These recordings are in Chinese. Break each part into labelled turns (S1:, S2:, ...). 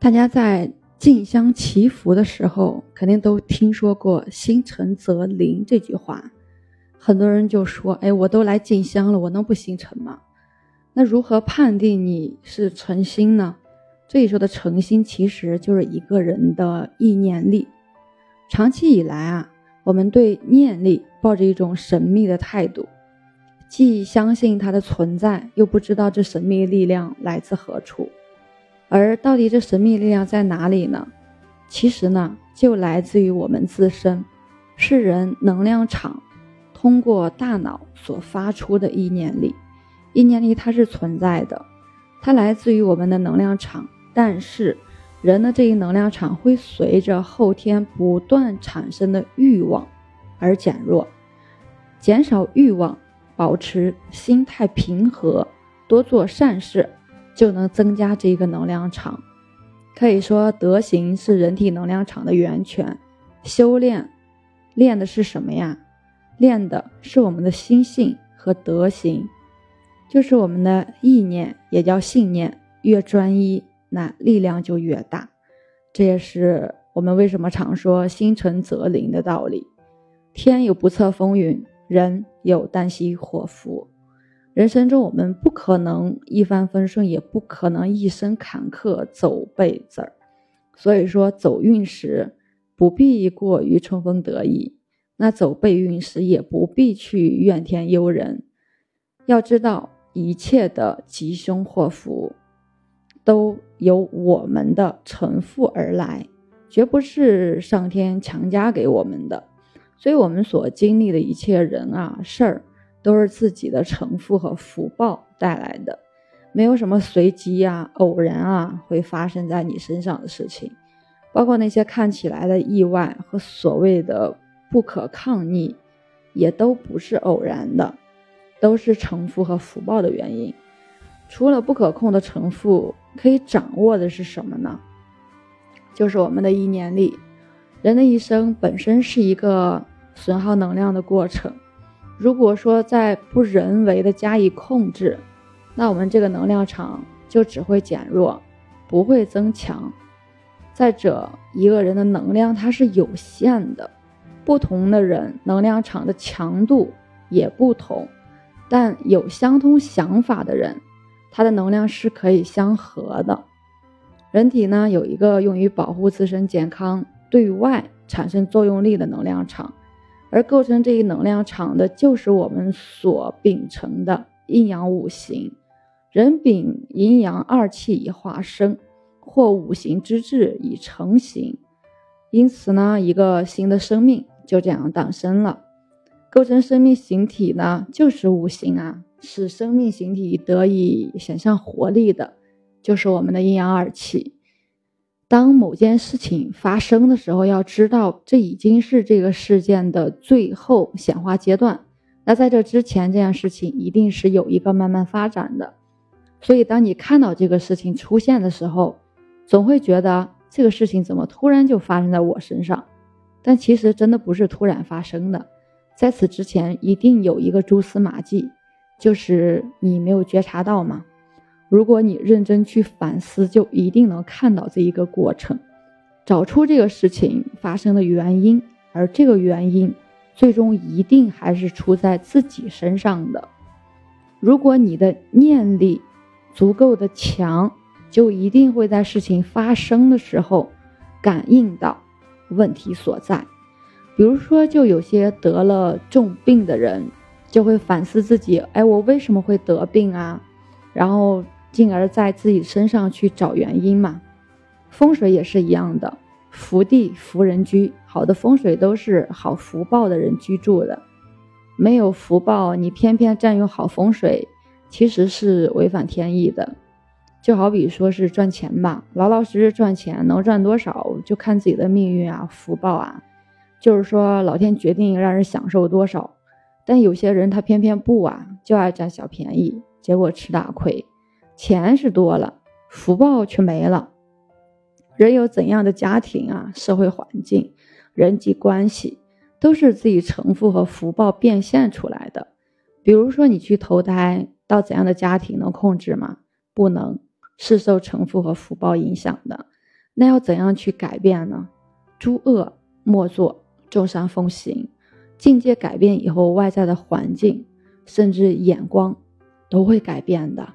S1: 大家在进香祈福的时候，肯定都听说过“心诚则灵”这句话。很多人就说：“哎，我都来进香了，我能不心诚吗？”那如何判定你是诚心呢？这里说的诚心，其实就是一个人的意念力。长期以来啊，我们对念力抱着一种神秘的态度，既相信它的存在，又不知道这神秘力量来自何处。而到底这神秘力量在哪里呢？其实呢，就来自于我们自身，是人能量场。通过大脑所发出的意念力，意念力它是存在的，它来自于我们的能量场。但是，人的这一能量场会随着后天不断产生的欲望而减弱。减少欲望，保持心态平和，多做善事，就能增加这个能量场。可以说，德行是人体能量场的源泉。修炼，练的是什么呀？练的是我们的心性和德行，就是我们的意念，也叫信念。越专一，那力量就越大。这也是我们为什么常说“心诚则灵”的道理。天有不测风云，人有旦夕祸福。人生中，我们不可能一帆风顺，也不可能一生坎坷走背字儿。所以说，走运时不必过于春风得意。那走背运时也不必去怨天尤人，要知道一切的吉凶祸福都由我们的承负而来，绝不是上天强加给我们的。所以，我们所经历的一切人啊事儿，都是自己的承负和福报带来的，没有什么随机呀、偶然啊会发生在你身上的事情，包括那些看起来的意外和所谓的。不可抗逆，也都不是偶然的，都是成负和福报的原因。除了不可控的成负，可以掌握的是什么呢？就是我们的意念力。人的一生本身是一个损耗能量的过程。如果说在不人为的加以控制，那我们这个能量场就只会减弱，不会增强。再者，一个人的能量它是有限的。不同的人能量场的强度也不同，但有相通想法的人，他的能量是可以相合的。人体呢有一个用于保护自身健康、对外产生作用力的能量场，而构成这一能量场的就是我们所秉承的阴阳五行。人秉阴阳二气以化生，或五行之志以成形，因此呢，一个新的生命。就这样诞生了，构成生命形体呢，就是五行啊，使生命形体得以显象活力的，就是我们的阴阳二气。当某件事情发生的时候，要知道这已经是这个事件的最后显化阶段。那在这之前，这件事情一定是有一个慢慢发展的。所以，当你看到这个事情出现的时候，总会觉得这个事情怎么突然就发生在我身上？但其实真的不是突然发生的，在此之前一定有一个蛛丝马迹，就是你没有觉察到吗？如果你认真去反思，就一定能看到这一个过程，找出这个事情发生的原因，而这个原因最终一定还是出在自己身上的。如果你的念力足够的强，就一定会在事情发生的时候感应到。问题所在，比如说，就有些得了重病的人，就会反思自己，哎，我为什么会得病啊？然后进而在自己身上去找原因嘛。风水也是一样的，福地福人居，好的风水都是好福报的人居住的。没有福报，你偏偏占用好风水，其实是违反天意的。就好比说是赚钱吧，老老实实赚钱，能赚多少就看自己的命运啊、福报啊。就是说，老天决定让人享受多少，但有些人他偏偏不啊，就爱占小便宜，结果吃大亏。钱是多了，福报却没了。人有怎样的家庭啊、社会环境、人际关系，都是自己成负和福报变现出来的。比如说，你去投胎到怎样的家庭，能控制吗？不能。是受成负和福报影响的，那要怎样去改变呢？诸恶莫作，众善奉行。境界改变以后，外在的环境甚至眼光都会改变的。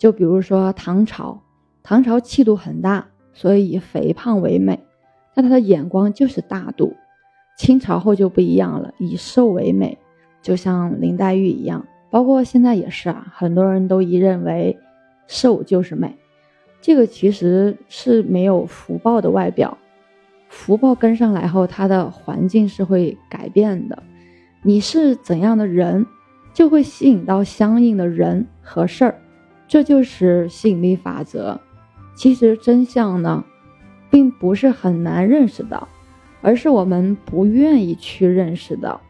S1: 就比如说唐朝，唐朝气度很大，所以以肥胖为美，但他的眼光就是大度。清朝后就不一样了，以瘦为美，就像林黛玉一样，包括现在也是啊，很多人都一认为瘦就是美，这个其实是没有福报的外表。福报跟上来后，它的环境是会改变的。你是怎样的人，就会吸引到相应的人和事儿，这就是吸引力法则。其实真相呢，并不是很难认识到，而是我们不愿意去认识到。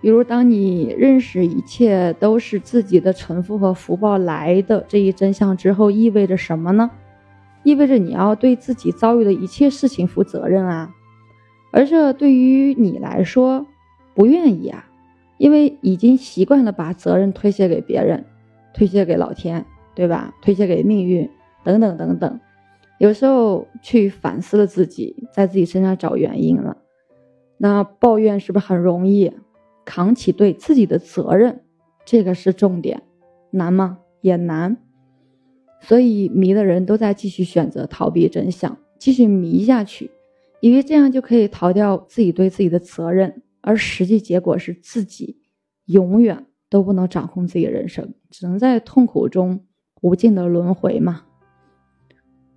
S1: 比如，当你认识一切都是自己的臣服和福报来的这一真相之后，意味着什么呢？意味着你要对自己遭遇的一切事情负责任啊，而这对于你来说不愿意啊，因为已经习惯了把责任推卸给别人，推卸给老天，对吧？推卸给命运等等等等，有时候去反思了自己，在自己身上找原因了，那抱怨是不是很容易？扛起对自己的责任，这个是重点，难吗？也难。所以迷的人都在继续选择逃避真相，继续迷下去，以为这样就可以逃掉自己对自己的责任，而实际结果是自己永远都不能掌控自己的人生，只能在痛苦中无尽的轮回嘛。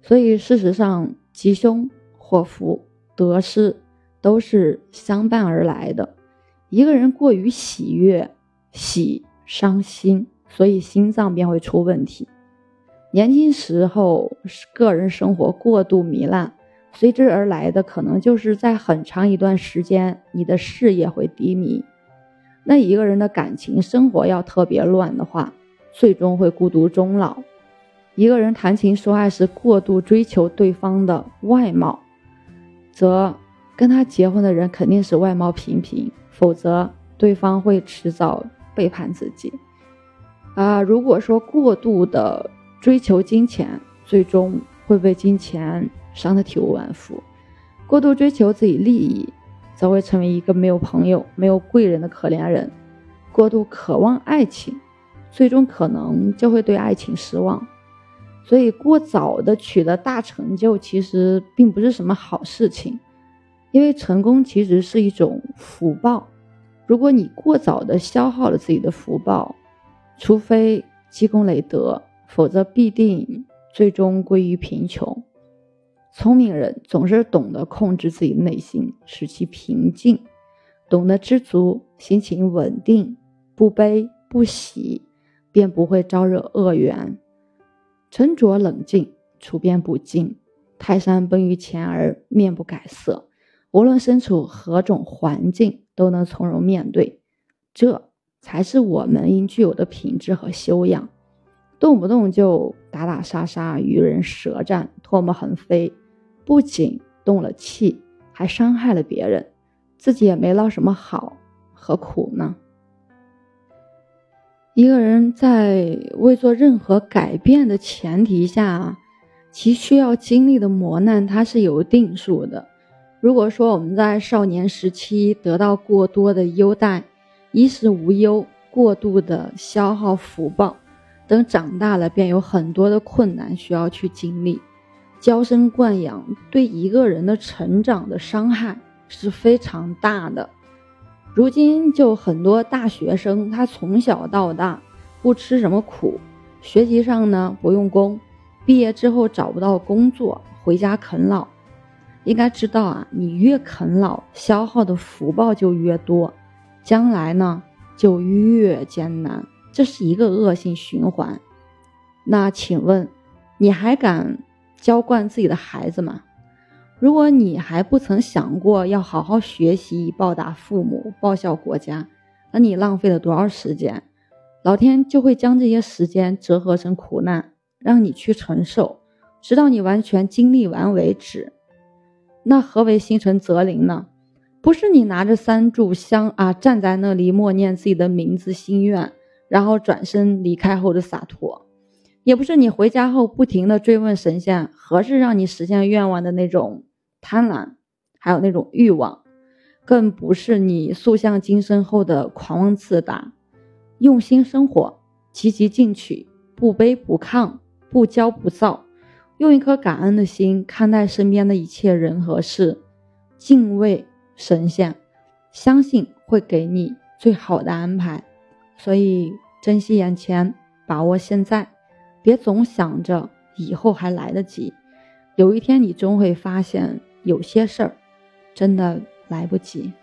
S1: 所以事实上，吉凶祸福得失都是相伴而来的。一个人过于喜悦，喜伤心，所以心脏便会出问题。年轻时候个人生活过度糜烂，随之而来的可能就是在很长一段时间，你的事业会低迷。那一个人的感情生活要特别乱的话，最终会孤独终老。一个人谈情说爱时过度追求对方的外貌，则跟他结婚的人肯定是外貌平平，否则对方会迟早背叛自己。啊，如果说过度的。追求金钱，最终会被金钱伤得体无完肤；过度追求自己利益，则会成为一个没有朋友、没有贵人的可怜人；过度渴望爱情，最终可能就会对爱情失望。所以，过早的取得大成就，其实并不是什么好事情，因为成功其实是一种福报。如果你过早的消耗了自己的福报，除非积功累德。否则必定最终归于贫穷。聪明人总是懂得控制自己内心，使其平静，懂得知足，心情稳定，不悲不喜，便不会招惹恶缘。沉着冷静，处变不惊。泰山崩于前而面不改色，无论身处何种环境，都能从容面对。这才是我们应具有的品质和修养。动不动就打打杀杀、与人舌战、唾沫横飞，不仅动了气，还伤害了别人，自己也没捞什么好，何苦呢？一个人在未做任何改变的前提下，其需要经历的磨难，它是有定数的。如果说我们在少年时期得到过多的优待，衣食无忧，过度的消耗福报。等长大了，便有很多的困难需要去经历。娇生惯养对一个人的成长的伤害是非常大的。如今就很多大学生，他从小到大不吃什么苦，学习上呢不用功，毕业之后找不到工作，回家啃老。应该知道啊，你越啃老，消耗的福报就越多，将来呢就越艰难。这是一个恶性循环，那请问，你还敢娇惯自己的孩子吗？如果你还不曾想过要好好学习，报答父母，报效国家，那你浪费了多少时间？老天就会将这些时间折合成苦难，让你去承受，直到你完全经历完为止。那何为心诚则灵呢？不是你拿着三炷香啊，站在那里默念自己的名字心愿。然后转身离开后的洒脱，也不是你回家后不停的追问神仙何时让你实现愿望的那种贪婪，还有那种欲望，更不是你塑像金身后的狂妄自大。用心生活，积极进取，不卑不亢，不骄不躁，用一颗感恩的心看待身边的一切人和事，敬畏神仙，相信会给你最好的安排。所以珍惜眼前，把握现在。别总想着以后还来得及，有一天你终会发现有些事儿真的来不及。